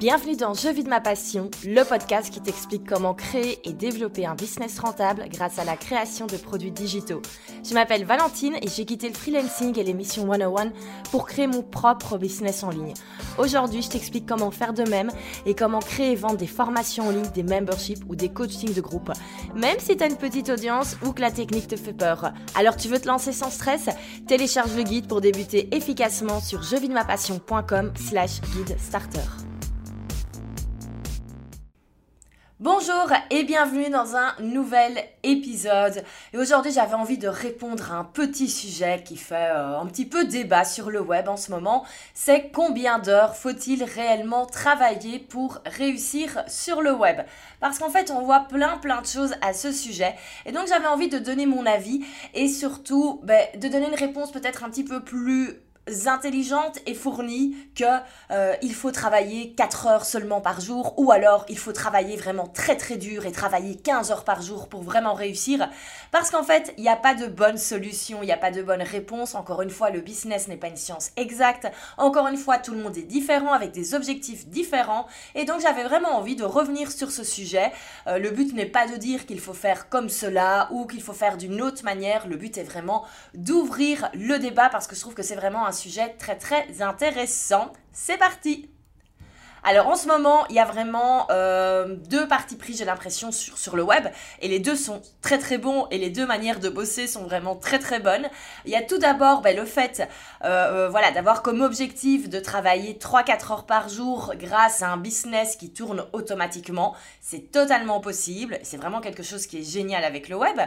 Bienvenue dans Je vis de ma passion, le podcast qui t'explique comment créer et développer un business rentable grâce à la création de produits digitaux. Je m'appelle Valentine et j'ai quitté le freelancing et l'émission 101 pour créer mon propre business en ligne. Aujourd'hui, je t'explique comment faire de même et comment créer et vendre des formations en ligne, des memberships ou des coachings de groupe, même si tu as une petite audience ou que la technique te fait peur. Alors tu veux te lancer sans stress? Télécharge le guide pour débuter efficacement sur jevidemapassion.com slash guide starter. Bonjour et bienvenue dans un nouvel épisode. Et aujourd'hui j'avais envie de répondre à un petit sujet qui fait euh, un petit peu débat sur le web en ce moment. C'est combien d'heures faut-il réellement travailler pour réussir sur le web? Parce qu'en fait on voit plein plein de choses à ce sujet. Et donc j'avais envie de donner mon avis et surtout ben, de donner une réponse peut-être un petit peu plus intelligente et fournie que euh, il faut travailler 4 heures seulement par jour ou alors il faut travailler vraiment très très dur et travailler 15 heures par jour pour vraiment réussir. Parce qu'en fait il n'y a pas de bonne solution, il n'y a pas de bonne réponse. Encore une fois le business n'est pas une science exacte. Encore une fois tout le monde est différent avec des objectifs différents. Et donc j'avais vraiment envie de revenir sur ce sujet. Euh, le but n'est pas de dire qu'il faut faire comme cela ou qu'il faut faire d'une autre manière. Le but est vraiment d'ouvrir le débat parce que je trouve que c'est vraiment un sujet très très intéressant. C'est parti alors en ce moment, il y a vraiment euh, deux parties pris, j'ai l'impression, sur, sur le web. Et les deux sont très très bons et les deux manières de bosser sont vraiment très très bonnes. Il y a tout d'abord ben, le fait euh, euh, voilà, d'avoir comme objectif de travailler 3-4 heures par jour grâce à un business qui tourne automatiquement. C'est totalement possible. C'est vraiment quelque chose qui est génial avec le web.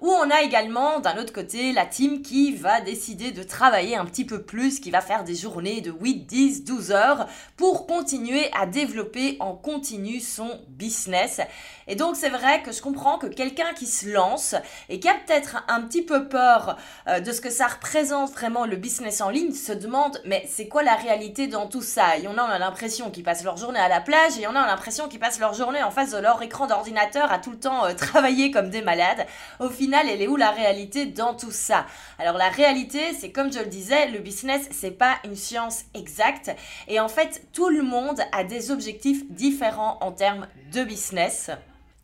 Ou on a également d'un autre côté la team qui va décider de travailler un petit peu plus, qui va faire des journées de 8, 10, 12 heures pour continuer à développer en continu son business. Et donc c'est vrai que je comprends que quelqu'un qui se lance et qui a peut-être un petit peu peur euh, de ce que ça représente vraiment le business en ligne se demande mais c'est quoi la réalité dans tout ça? Il y en a, on a l'impression qu'ils passent leur journée à la plage et il y en a, on a l'impression qu'ils passent leur journée en face de leur écran d'ordinateur à tout le temps euh, travailler comme des malades. Au final, elle est où la réalité dans tout ça? Alors la réalité, c'est comme je le disais, le business, c'est pas une science exacte et en fait, tout le monde a des objectifs différents en termes de business.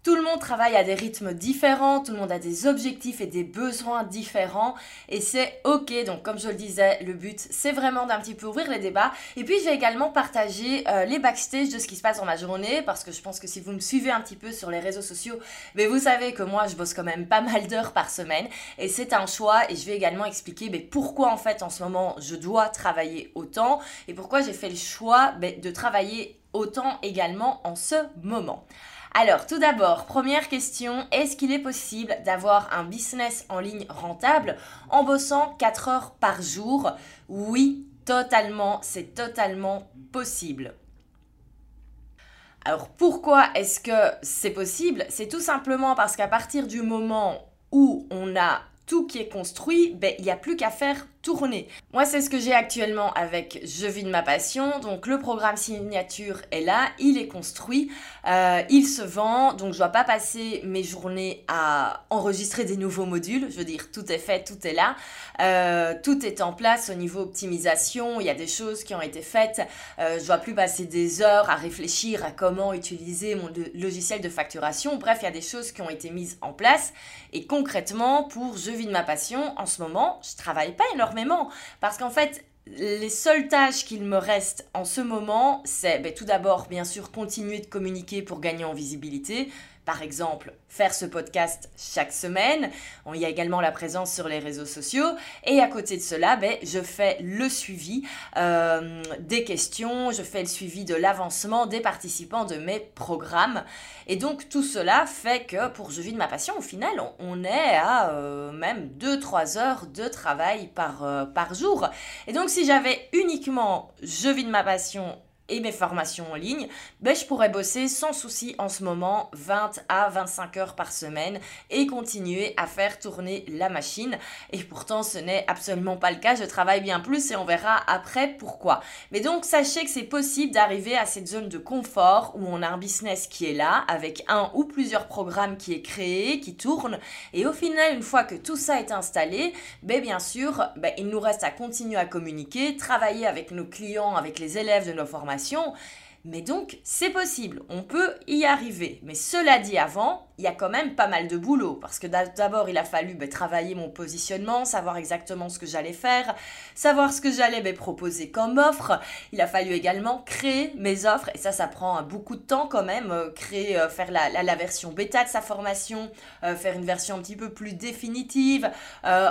Tout le monde travaille à des rythmes différents, tout le monde a des objectifs et des besoins différents et c'est ok. Donc comme je le disais, le but c'est vraiment d'un petit peu ouvrir les débats. Et puis je vais également partager euh, les backstage de ce qui se passe dans ma journée parce que je pense que si vous me suivez un petit peu sur les réseaux sociaux, vous savez que moi je bosse quand même pas mal d'heures par semaine et c'est un choix et je vais également expliquer pourquoi en fait en ce moment je dois travailler autant et pourquoi j'ai fait le choix ben, de travailler autant également en ce moment. Alors, tout d'abord, première question, est-ce qu'il est possible d'avoir un business en ligne rentable en bossant 4 heures par jour? Oui, totalement, c'est totalement possible. Alors pourquoi est-ce que c'est possible? C'est tout simplement parce qu'à partir du moment où on a tout qui est construit, ben, il n'y a plus qu'à faire Moi, c'est ce que j'ai actuellement avec Je vis de ma passion. Donc, le programme signature est là, il est construit, euh, il se vend. Donc, je dois pas passer mes journées à enregistrer des nouveaux modules. Je veux dire, tout est fait, tout est là. Euh, tout est en place au niveau optimisation. Il y a des choses qui ont été faites. Euh, je dois plus passer des heures à réfléchir à comment utiliser mon logiciel de facturation. Bref, il y a des choses qui ont été mises en place. Et concrètement, pour Je vis de ma passion, en ce moment, je travaille pas énormément parce qu'en fait, les seules tâches qu'il me reste en ce moment, c'est ben, tout d'abord, bien sûr, continuer de communiquer pour gagner en visibilité. Par exemple, faire ce podcast chaque semaine. Il y a également la présence sur les réseaux sociaux. Et à côté de cela, ben, je fais le suivi euh, des questions, je fais le suivi de l'avancement des participants de mes programmes. Et donc tout cela fait que pour Je vis de ma passion, au final, on, est à euh, même 2-3 heures de travail par, euh, par jour. Et donc si j'avais uniquement Je vis de ma passion et mes formations en ligne, ben, je pourrais bosser sans souci en ce moment 20 à 25 heures par semaine et continuer à faire tourner la machine. Et pourtant, ce n'est absolument pas le cas. Je travaille bien plus et on verra après pourquoi. Mais donc, sachez que c'est possible d'arriver à cette zone de confort où on a un business qui est là avec un ou plusieurs programmes qui est créé, qui tourne. Et au final, une fois que tout ça est installé, ben, bien sûr, ben, il nous reste à continuer à communiquer, travailler avec nos clients, avec les élèves de nos formations formation, mais donc, c'est possible, on peut y arriver. Mais cela dit avant, il y a quand même pas mal de boulot, parce que d'abord, il a fallu ben, travailler mon positionnement, savoir exactement ce que j'allais faire, savoir ce que j'allais ben, proposer comme offre. Il a fallu également créer mes offres, et ça, ça prend beaucoup de temps quand même, euh, créer, euh, faire la, version bêta de sa formation, euh, faire une version un petit peu plus définitive,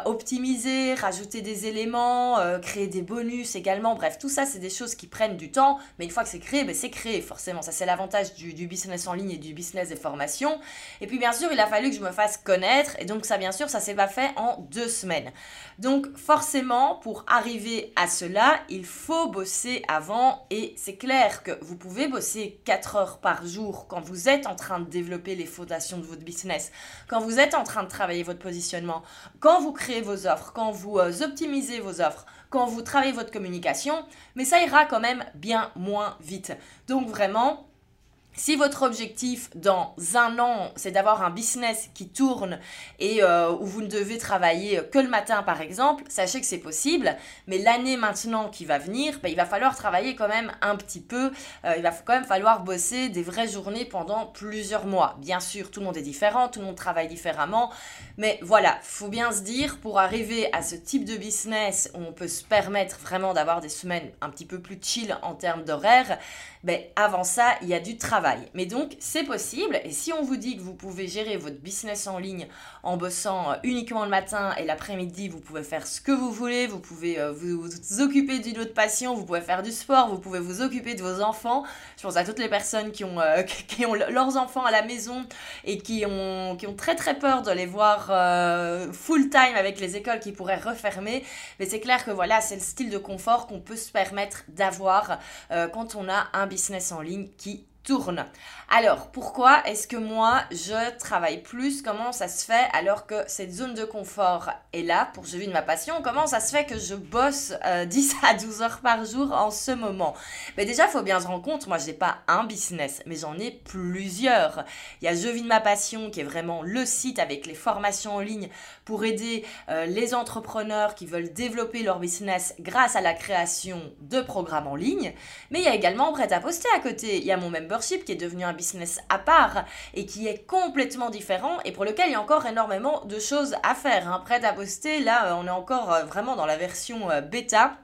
optimiser, rajouter des éléments, créer des bonus également. Bref, tout ça, c'est des choses qui prennent du temps, mais une fois que c'est créé, ben, créé forcément. Ça, c'est l'avantage du, du business en ligne et du business des formations. Et puis, bien sûr, il a fallu que je me fasse connaître, et donc ça, bien sûr, ça s'est pas fait en deux semaines. Donc, forcément, pour arriver à cela, il faut bosser avant, et c'est clair que vous pouvez bosser 4 heures par jour quand vous êtes en train de développer les fondations de votre business, quand vous êtes en train de travailler votre positionnement, quand vous créez vos offres, quand vous euh, optimisez vos offres, quand vous travaillez votre communication, mais ça ira quand même bien moins vite. Donc vraiment, si votre objectif dans un an, c'est d'avoir un business qui tourne et euh, où vous ne devez travailler que le matin par exemple, sachez que c'est possible. Mais l'année maintenant qui va venir, ben, il va falloir travailler quand même un petit peu. Euh, il va quand même falloir bosser des vraies journées pendant plusieurs mois. Bien sûr, tout le monde est différent, tout le monde travaille différemment. Mais voilà, faut bien se dire, pour arriver à ce type de business où on peut se permettre vraiment d'avoir des semaines un petit peu plus chill en termes d'horaire, ben, avant ça, il y a du travail. Mais donc, c'est possible. Et si on vous dit que vous pouvez gérer votre business en ligne en bossant euh, uniquement le matin et l'après-midi, vous pouvez faire ce que vous voulez, vous pouvez euh, vous, occuper d'une autre passion, vous pouvez faire du sport, vous pouvez vous occuper de vos enfants. Je pense à toutes les personnes qui ont, euh, qui ont leurs enfants à la maison et qui ont, qui ont très très peur de les voir full-time avec les écoles qui pourraient refermer. Mais c'est clair que voilà, c'est le style de confort qu'on peut se permettre d'avoir quand on a un business en ligne qui tourne. Alors, pourquoi est-ce que moi, je travaille plus? Comment ça se fait alors que cette zone de confort est là? Pour je vis de ma passion Comment ça se fait que je bosse 10 euh, à 12 heures par jour en ce moment? Mais déjà, il faut bien se rendre compte, moi, je n'ai pas un business, mais j'en ai plusieurs. Il y a Je vis de ma passion qui est vraiment le site avec les formations en ligne pour aider euh, les entrepreneurs qui veulent développer leur business grâce à la création de programmes en ligne. Mais il y a également Prêt à poster à côté. Il y a mon member qui est devenu un business à part et qui est complètement différent et pour lequel il y a encore énormément de choses à faire. Hein. Prêt à poster, là, euh, on est encore euh, vraiment dans la version euh, bêta.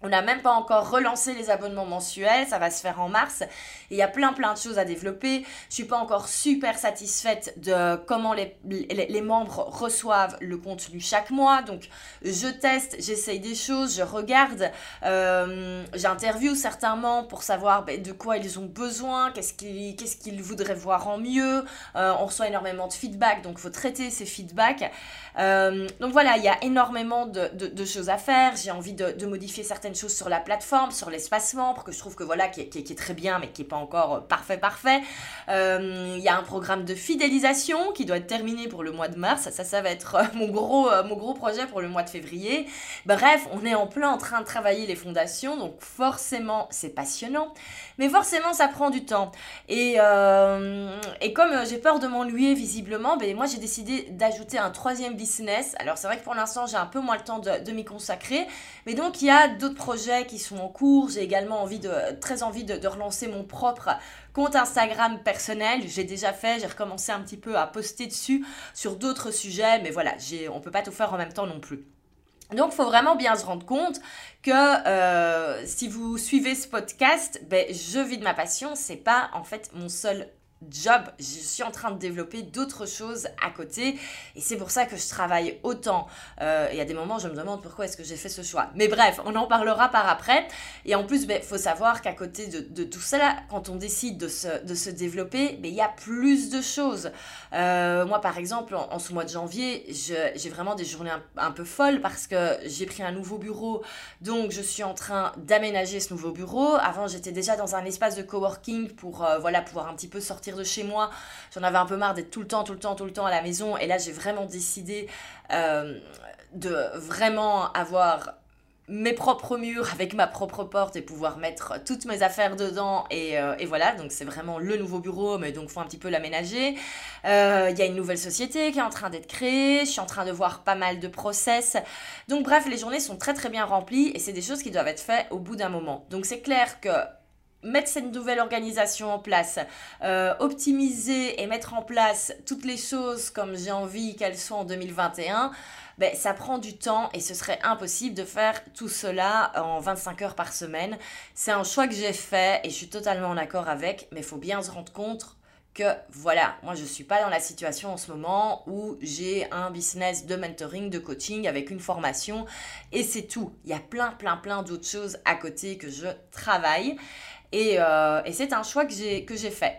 On n'a même pas encore relancé les abonnements mensuels, ça va se faire en mars. il y a plein plein de choses à développer. Je suis pas encore super satisfaite de comment les, les, membres reçoivent le contenu chaque mois. Donc je teste, j'essaye des choses, je regarde, euh, j'interviewe certains membres pour savoir ben, de quoi ils ont besoin, qu'est-ce qu'ils voudraient voir en mieux. Euh, on reçoit énormément de feedback, donc faut traiter ces feedbacks. Euh, donc voilà, il y a énormément de, de, choses à faire. J'ai envie de, de modifier certaines choses sur la plateforme, sur l'espace membre, que je trouve que voilà, qui est, très bien, mais qui n'est pas encore euh, parfait, parfait. Euh, il y a un programme de fidélisation qui doit être terminé pour le mois de mars. Ça, ça va être euh, mon gros, mon gros projet pour le mois de février. Bref, on est en plein en train de travailler les fondations, donc forcément, c'est passionnant. Mais forcément, ça prend du temps. Et, et comme j'ai peur de m'ennuyer visiblement, ben, moi, j'ai décidé d'ajouter un troisième business. Alors, c'est vrai que pour l'instant, j'ai un peu moins le temps de, de m'y consacrer. Mais donc, il y a d'autres projets qui sont en cours. J'ai également de, très envie de, relancer mon propre compte Instagram personnel. J'ai déjà fait, j'ai recommencé un petit peu à poster dessus sur d'autres sujets, mais voilà, on ne peut pas tout faire en même temps non plus. Donc, il faut vraiment bien se rendre compte que euh, si vous suivez ce podcast, ben, je vis de ma passion, c'est pas en fait mon seul job, je suis en train de développer d'autres choses à côté et c'est pour ça que je travaille autant. Euh, il y a des moments, je me demande pourquoi est-ce que j'ai fait ce choix. Mais bref, on en parlera par après. Et en plus, il ben, faut savoir qu'à côté de, tout cela, quand on décide de se, de se développer, ben, il y a plus de choses. Euh, moi, par exemple, en, ce mois de janvier, j'ai vraiment des journées un, peu folles parce que j'ai pris un nouveau bureau. Donc, je suis en train d'aménager ce nouveau bureau. Avant, j'étais déjà dans un espace de coworking pour euh, voilà, pouvoir un petit peu sortir de chez moi. J'en avais un peu marre d'être tout le temps, tout le temps, tout le temps à la maison. Et là, j'ai vraiment décidé euh, de vraiment avoir mes propres murs avec ma propre porte et pouvoir mettre toutes mes affaires dedans. Et, euh, voilà donc c'est vraiment le nouveau bureau mais donc faut un petit peu l'aménager. Euh, il y a une nouvelle société qui est en train d'être créée. Je suis en train de voir pas mal de process. Donc bref les journées sont très très bien remplies et c'est des choses qui doivent être faites au bout d'un moment. Donc c'est clair que mettre cette nouvelle organisation en place, euh, optimiser et mettre en place toutes les choses comme j'ai envie qu'elles soient en 2021, ben, ça prend du temps et ce serait impossible de faire tout cela en 25 heures par semaine. C'est un choix que j'ai fait et je suis totalement en accord avec, mais il faut bien se rendre compte que voilà, moi je ne suis pas dans la situation en ce moment où j'ai un business de mentoring, de coaching avec une formation et c'est tout. Il y a plein, plein, plein d'autres choses à côté que je travaille et, euh, et c'est un choix que j'ai fait.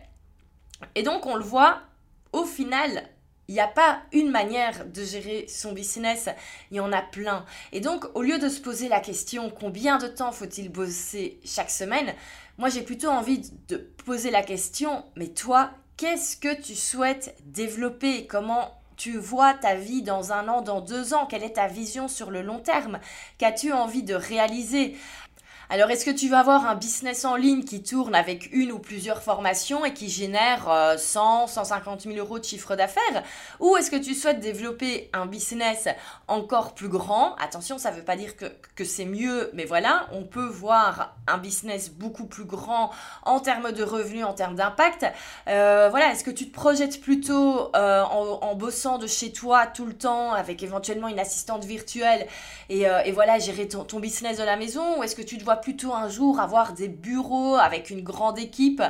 Et donc on le voit, au final, il n'y a pas une manière de gérer son business, il y en a plein. Et donc, au lieu de se poser la question combien de temps faut-il bosser chaque semaine, moi j'ai plutôt envie de poser la question, mais toi, qu'est-ce que tu souhaites développer? Comment tu vois ta vie dans un an, dans deux ans? Quelle est ta vision sur le long terme? Qu'as-tu envie de réaliser? Alors, est-ce que tu vas avoir un business en ligne qui tourne avec une ou plusieurs formations et qui génère 100, 150 000 euros de chiffre d'affaires? Ou est-ce que tu souhaites développer un business encore plus grand? Attention, ça ne veut pas dire que, c'est mieux, mais voilà, on peut voir un business beaucoup plus grand en termes de revenus, en termes d'impact. Euh, voilà, est-ce que tu te projettes plutôt euh, en, bossant de chez toi tout le temps avec éventuellement une assistante virtuelle et, euh, et voilà, gérer ton, ton business de la maison? Ou est-ce que tu te vois plutôt un jour avoir des bureaux avec une grande équipe.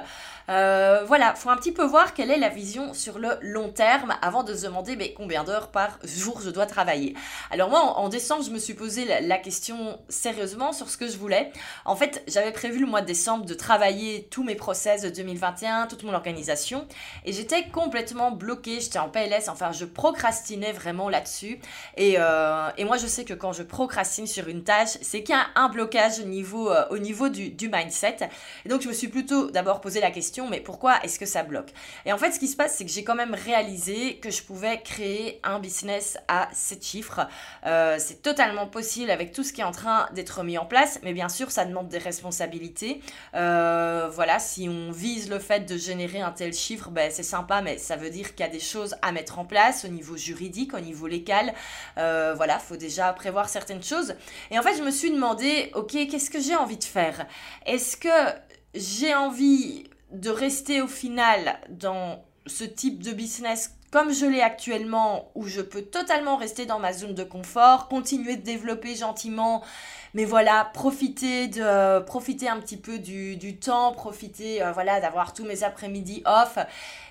Euh, voilà, faut un petit peu voir quelle est la vision sur le long terme avant de se demander combien d'heures par jour je dois travailler. Alors moi, en, décembre, je me suis posé la, question sérieusement sur ce que je voulais. En fait, j'avais prévu le mois de décembre de travailler tous mes process de 2021, toute mon organisation, et j'étais complètement bloquée, j'étais en PLS, enfin je procrastinais vraiment là-dessus. Et, euh, et moi, je sais que quand je procrastine sur une tâche, c'est qu'il y a un blocage au euh, au niveau du, mindset. Et donc, je me suis plutôt d'abord posé la question, mais pourquoi est-ce que ça bloque? Et en fait, ce qui se passe, c'est que j'ai quand même réalisé que je pouvais créer un business à 7 chiffres. Euh, c'est totalement possible avec tout ce qui est en train d'être mis en place, mais bien sûr, ça demande des responsabilités. Euh, voilà, si on vise le fait de générer un tel chiffre, ben, c'est sympa, mais ça veut dire qu'il y a des choses à mettre en place au niveau juridique, au niveau légal. voilà, faut déjà prévoir certaines choses. Et en fait, je me suis demandé, ok, qu'est-ce que j'ai envie de faire. Est-ce que j'ai envie de rester au final dans ce type de business comme je l'ai actuellement, où je peux totalement rester dans ma zone de confort, continuer de développer gentiment, mais voilà, profiter de profiter un petit peu du, temps, profiter euh, voilà d'avoir tous mes après-midi off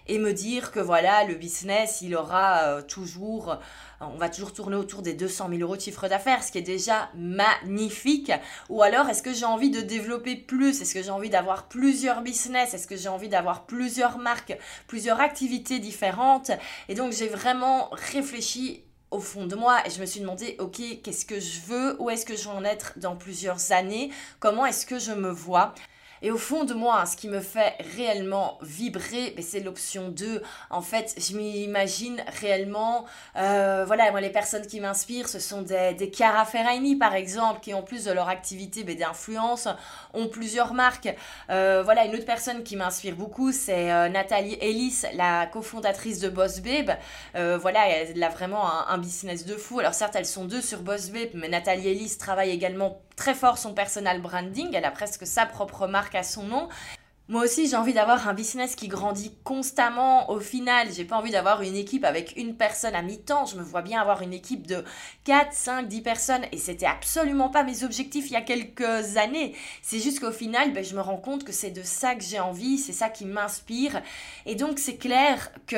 et me dire que voilà, le business, il aura euh, toujours on va toujours tourner autour des 200 000 euros de chiffre d'affaires, ce qui est déjà magnifique. Ou alors, est-ce que j'ai envie de développer plus? Est-ce que j'ai envie d'avoir plusieurs business? Est-ce que j'ai envie d'avoir plusieurs marques, plusieurs activités différentes? Et donc, j'ai vraiment réfléchi au fond de moi et je me suis demandé, ok, qu'est-ce que je veux Où est-ce que je veux en être dans plusieurs années Comment est-ce que je me vois? Et au fond de moi, ce qui me fait réellement vibrer, ben, c'est l'option 2. En fait, je m'imagine réellement, euh, voilà, moi les personnes qui m'inspirent, ce sont des, des Chiara Ferragni par exemple, qui en plus de leur activité ben, d'influence, ont plusieurs marques. Euh, voilà, une autre personne qui m'inspire beaucoup, c'est euh, Nathalie Ellis, la cofondatrice de Boss Babe. voilà, elle a vraiment un, un, business de fou. Alors certes, elles sont deux sur Boss Babe, mais Nathalie Ellis travaille également très fort son personal branding, elle a presque sa propre marque à son nom. Moi aussi, j'ai envie d'avoir un business qui grandit constamment. Au final, j'ai pas envie d'avoir une équipe avec une personne à mi-temps. Je me vois bien avoir une équipe de 4, 5, 10 personnes. Et c'était absolument pas mes objectifs il y a quelques années. C'est juste qu'au final, ben, je me rends compte que c'est de ça que j'ai envie. C'est ça qui m'inspire. Et donc, c'est clair que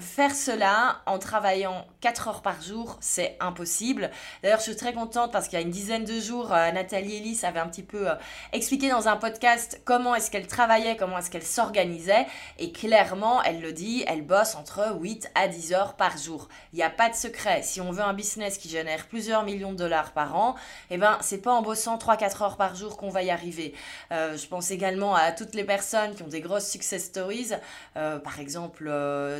faire cela en travaillant 4 heures par jour, c'est impossible. D'ailleurs, je suis très contente parce qu'il y a une dizaine de jours, euh, Nathalie Ellis avait un petit peu euh, expliqué dans un podcast comment est-ce qu'elle travaillait, comment est-ce qu'elle s'organisait. Et clairement, elle le dit, elle bosse entre 8 à 10 heures par jour. Il n'y a pas de secret. Si on veut un business qui génère plusieurs millions de dollars par an, eh ben, c'est pas en bossant 3-4 heures par jour qu'on va y arriver. Euh, je pense également à toutes les personnes qui ont des grosses success stories. par exemple,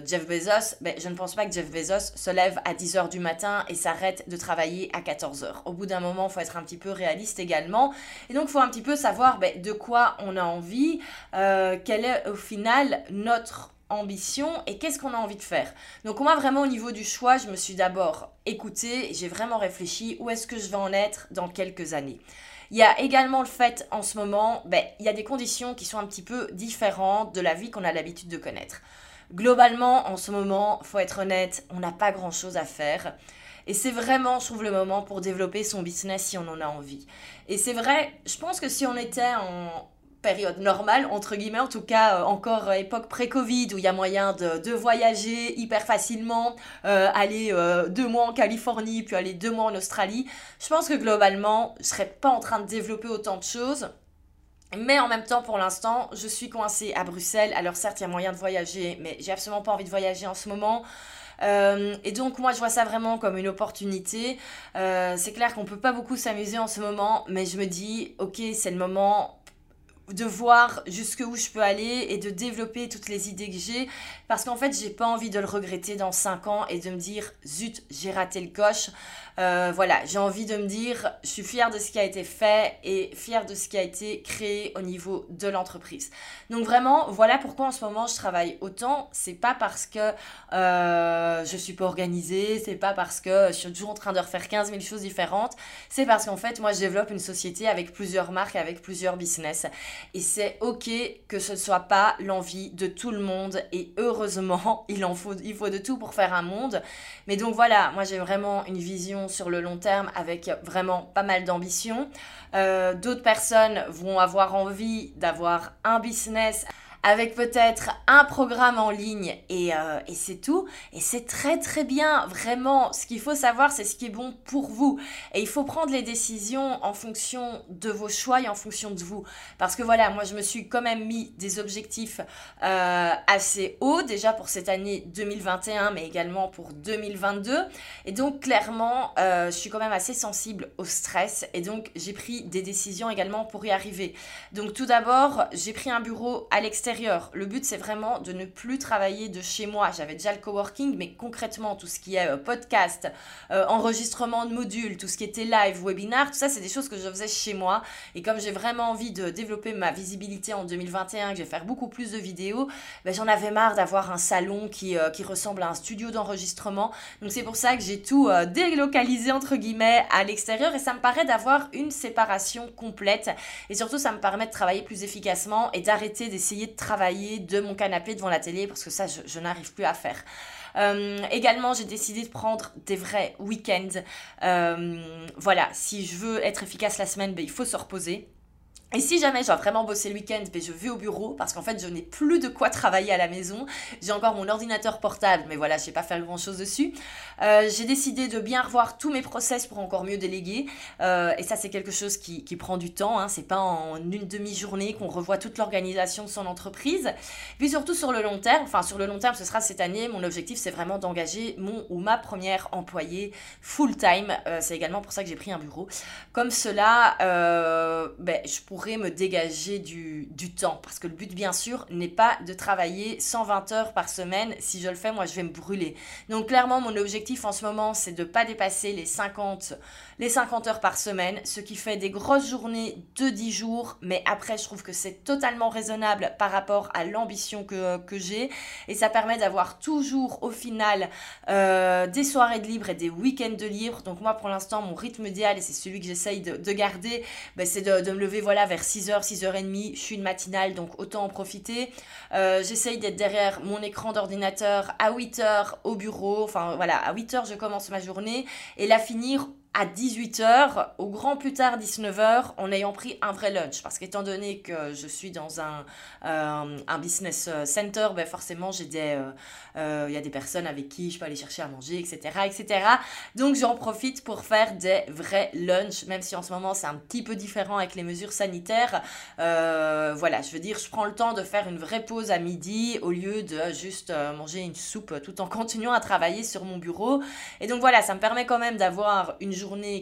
Jeff Bezos. Ben, je ne pense pas que Jeff Bezos se lève à 10h du matin et s'arrête de travailler à 14h. Au bout d'un moment, il faut être un petit peu réaliste également. Et donc, il faut un petit peu savoir ben, de quoi on a envie, euh, quelle est au final notre ambition et qu'est-ce qu'on a envie de faire. Donc moi vraiment au niveau du choix, je me suis d'abord écoutée, j'ai vraiment réfléchi où est-ce que je vais en être dans quelques années. Il y a également le fait en ce moment, ben, il y a des conditions qui sont un petit peu différentes de la vie qu'on a l'habitude de connaître. Globalement, en ce moment, faut être honnête, on n'a pas grand chose à faire. Et c'est vraiment, je trouve, le moment pour développer son business si on en a envie. Et c'est vrai, je pense que si on était en période normale, entre guillemets, en tout cas euh, encore euh, époque pré-Covid, où il y a moyen de, voyager hyper facilement, euh, aller deux mois en Californie, puis aller deux mois en Australie, je pense que globalement, je serais pas en train de développer autant de choses. Mais en même temps, pour l'instant, je suis coincée à Bruxelles. Alors certes, il y a moyen de voyager, mais j'ai absolument pas envie de voyager en ce moment. Euh, et donc moi je vois ça vraiment comme une opportunité. Euh, c'est clair qu'on peut pas beaucoup s'amuser en ce moment, mais je me dis ok c'est le moment de voir jusqu'où je peux aller et de développer toutes les idées que j'ai parce qu'en fait j'ai pas envie de le regretter dans 5 ans et de me dire zut j'ai raté le coche euh, voilà, j'ai envie de me dire, je suis fière de ce qui a été fait et fière de ce qui a été créé au niveau de l'entreprise. Donc vraiment, voilà pourquoi en ce moment je travaille autant. C'est pas parce que euh, je suis pas organisée, c'est pas parce que je suis toujours en train de refaire 15 000 choses différentes. C'est parce qu'en fait, moi, je développe une société avec plusieurs marques, avec plusieurs business. Et c'est ok que ce ne soit pas l'envie de tout le monde. Et heureusement, il en faut, il faut de tout pour faire un monde. Mais donc voilà, moi j'ai vraiment une vision sur le long terme avec vraiment pas mal d'ambition. Euh, d'autres personnes vont avoir envie d'avoir un business avec peut-être un programme en ligne et, euh, et c'est tout. Et c'est très très bien, vraiment. Ce qu'il faut savoir, c'est ce qui est bon pour vous. Et il faut prendre les décisions en fonction de vos choix et en fonction de vous. Parce que voilà, moi je me suis quand même mis des objectifs euh, assez hauts, déjà pour cette année 2021, mais également pour 2022. Et donc clairement, euh, je suis quand même assez sensible au stress. Et donc j'ai pris des décisions également pour y arriver. Donc tout d'abord, j'ai pris un bureau à l'extérieur le but, c'est vraiment de ne plus travailler de chez moi. J'avais déjà le coworking, mais concrètement, tout ce qui est euh, podcast, euh, enregistrement de modules, tout ce qui était live, webinar, tout ça, c'est des choses que je faisais chez moi. Et comme j'ai vraiment envie de développer ma visibilité en 2021, que je vais faire beaucoup plus de vidéos, ben, j'en avais marre d'avoir un salon qui, euh, qui ressemble à un studio d'enregistrement. Donc c'est pour ça que j'ai tout délocalisé, entre guillemets, à l'extérieur. Et ça me paraît d'avoir une séparation complète. Et surtout, ça me permet de travailler plus efficacement et d'arrêter d'essayer de travailler de mon canapé devant la télé parce que ça, je, n'arrive plus à faire. Euh, également, j'ai décidé de prendre des vrais week-ends. Euh, voilà, si je veux être efficace la semaine, ben, il faut se reposer. Et si jamais dois vraiment bosser le week-end, ben je vais au bureau parce qu'en fait je n'ai plus de quoi travailler à la maison. J'ai encore mon ordinateur portable, mais voilà, je sais pas faire grand chose dessus. Euh, j'ai décidé de bien revoir tous mes process pour encore mieux déléguer. Euh, et ça, c'est quelque chose qui, qui, prend du temps. Hein. C'est pas en une demi-journée qu'on revoit toute l'organisation de son entreprise. Puis surtout sur le long terme, enfin sur le long terme, ce sera cette année. Mon objectif, c'est vraiment d'engager mon ou ma première employée full-time. Euh, c'est également pour ça que j'ai pris un bureau. Comme cela, euh, ben, je pourrais me dégager du, du temps. Parce que le but, bien sûr, n'est pas de travailler 120 heures par semaine. Si je le fais, moi, je vais me brûler. Donc, clairement, mon objectif en ce moment, c'est de ne pas dépasser les 50, les 50 heures par semaine, ce qui fait des grosses journées de 10 jours. Mais après, je trouve que c'est totalement raisonnable par rapport à l'ambition que, que j'ai. Et ça permet d'avoir toujours, au final, euh, des soirées de libre et des week-ends de libre. Donc, moi, pour l'instant, mon rythme idéal, et c'est celui que j'essaye de, de, garder, ben, c'est de, de me lever, voilà, vers 6h, 6h30. Je suis une matinale, donc autant en profiter. Euh, j'essaye d'être derrière mon écran d'ordinateur à 8h au bureau. Enfin voilà, à 8h je commence ma journée et la finir à 18h, au grand plus tard 19h, en ayant pris un vrai lunch. Parce qu'étant donné que je suis dans un, euh, un business euh, center, ben forcément, des, euh, il y a des personnes avec qui je peux aller chercher à manger, etc. etc. Donc j'en profite pour faire des vrais lunchs, même si en ce moment c'est un petit peu différent avec les mesures sanitaires. voilà, je veux dire, je prends le temps de faire une vraie pause à midi au lieu de juste manger une soupe tout en continuant à travailler sur mon bureau. Et donc voilà, ça me permet quand même d'avoir une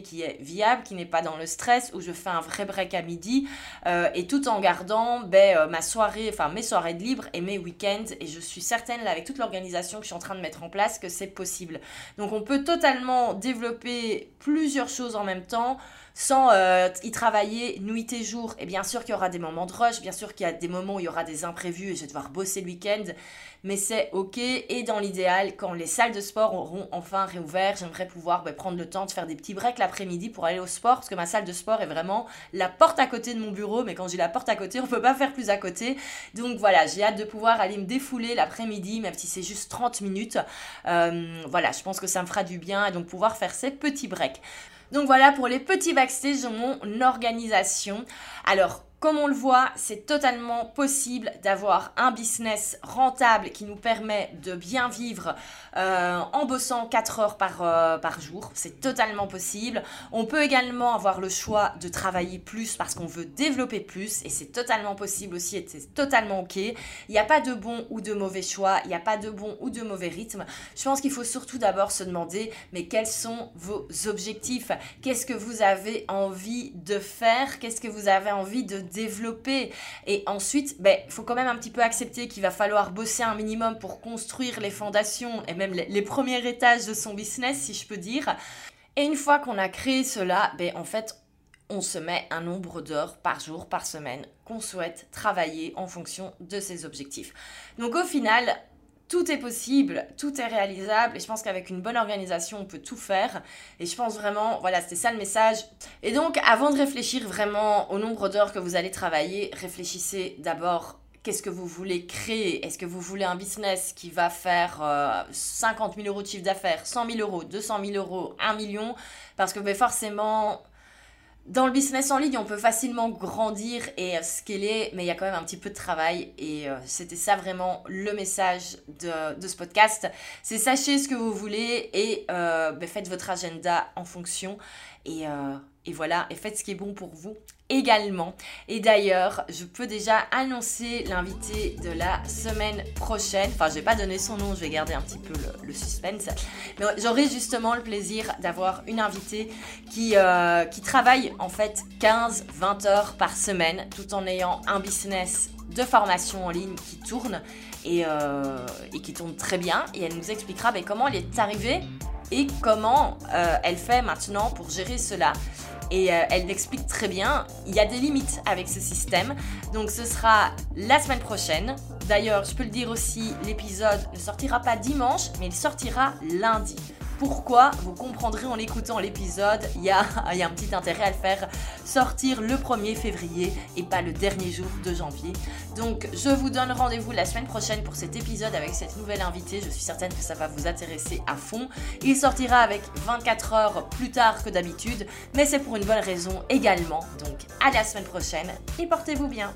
qui est viable, qui n'est pas dans le stress, où je fais un vrai break à midi, euh, et tout en gardant ben, euh, ma soirée, enfin mes soirées de libre et mes week-ends. Et je suis certaine, là, avec toute l'organisation que je suis en train de mettre en place, que c'est possible. Donc on peut totalement développer plusieurs choses en même temps sans euh, y travailler nuit et jour. Et bien sûr qu'il y aura des moments de rush, bien sûr qu'il y a des moments où il y aura des imprévus et je vais devoir bosser le week-end, mais c'est ok. Et dans l'idéal, quand les salles de sport auront enfin réouvert, j'aimerais pouvoir bah, prendre le temps de faire des petits breaks l'après-midi pour aller au sport, parce que ma salle de sport est vraiment la porte à côté de mon bureau, mais quand j'ai la porte à côté, on peut pas faire plus à côté. Donc voilà, j'ai hâte de pouvoir aller me défouler l'après-midi, même si c'est juste 30 minutes. Euh, voilà, je pense que ça me fera du bien et donc pouvoir faire ces petits breaks. Donc voilà pour les petits backstage de mon organisation. Alors, comme on le voit, c'est totalement possible d'avoir un business rentable qui nous permet de bien vivre euh, en bossant 4 heures par, euh, par jour. C'est totalement possible. On peut également avoir le choix de travailler plus parce qu'on veut développer plus et c'est totalement possible aussi et c'est totalement ok. Il n'y a pas de bon ou de mauvais choix, il n'y a pas de bon ou de mauvais rythme. Je pense qu'il faut surtout d'abord se demander mais quels sont vos objectifs? Qu'est-ce que vous avez envie de faire? Qu'est-ce que vous avez envie de développer. Et ensuite, il ben, faut quand même un petit peu accepter qu'il va falloir bosser un minimum pour construire les fondations et même les, premiers étages de son business, si je peux dire. Et une fois qu'on a créé cela, ben, en fait, on se met un nombre d'heures par jour, par semaine qu'on souhaite travailler en fonction de ses objectifs. Donc au final, tout est possible, tout est réalisable et je pense qu'avec une bonne organisation, on peut tout faire. Et je pense vraiment, voilà, c'était ça le message. Et donc, avant de réfléchir vraiment au nombre d'heures que vous allez travailler, réfléchissez d'abord qu'est-ce que vous voulez créer? Est-ce que vous voulez un business qui va faire 50 euh, 000 euros de chiffre d'affaires, 100 000 euros, 200 000 euros, 1 million? Parce que ben, forcément, dans le business en ligne, on peut facilement grandir et euh, scaler, mais il y a quand même un petit peu de travail. Et euh, c'était ça vraiment le message de, ce podcast. C'est sachez ce que vous voulez et euh, ben, faites votre agenda en fonction. Et, et voilà, et faites ce qui est bon pour vous également. Et d'ailleurs, je peux déjà annoncer l'invité de la semaine prochaine. Enfin, je vais pas donner son nom, je vais garder un petit peu le, suspense. Mais j'aurai justement le plaisir d'avoir une invitée qui, euh, qui travaille en fait 15-20 heures par semaine tout en ayant un business de formation en ligne qui tourne et, euh, qui tourne très bien. Et elle nous expliquera mais, comment elle est arrivée et comment euh, elle fait maintenant pour gérer cela. Et euh, elle l'explique très bien, il y a des limites avec ce système. Donc ce sera la semaine prochaine. D'ailleurs, je peux le dire aussi, l'épisode ne sortira pas dimanche, mais il sortira lundi pourquoi, vous comprendrez en écoutant l'épisode, il y a, un petit intérêt à le faire sortir le 1er février et pas le dernier jour de janvier. Donc je vous donne rendez-vous la semaine prochaine pour cet épisode avec cette nouvelle invitée. Je suis certaine que ça va vous intéresser à fond. Il sortira avec 24 heures plus tard que d'habitude, mais c'est pour une bonne raison également. Donc à la semaine prochaine et portez-vous bien.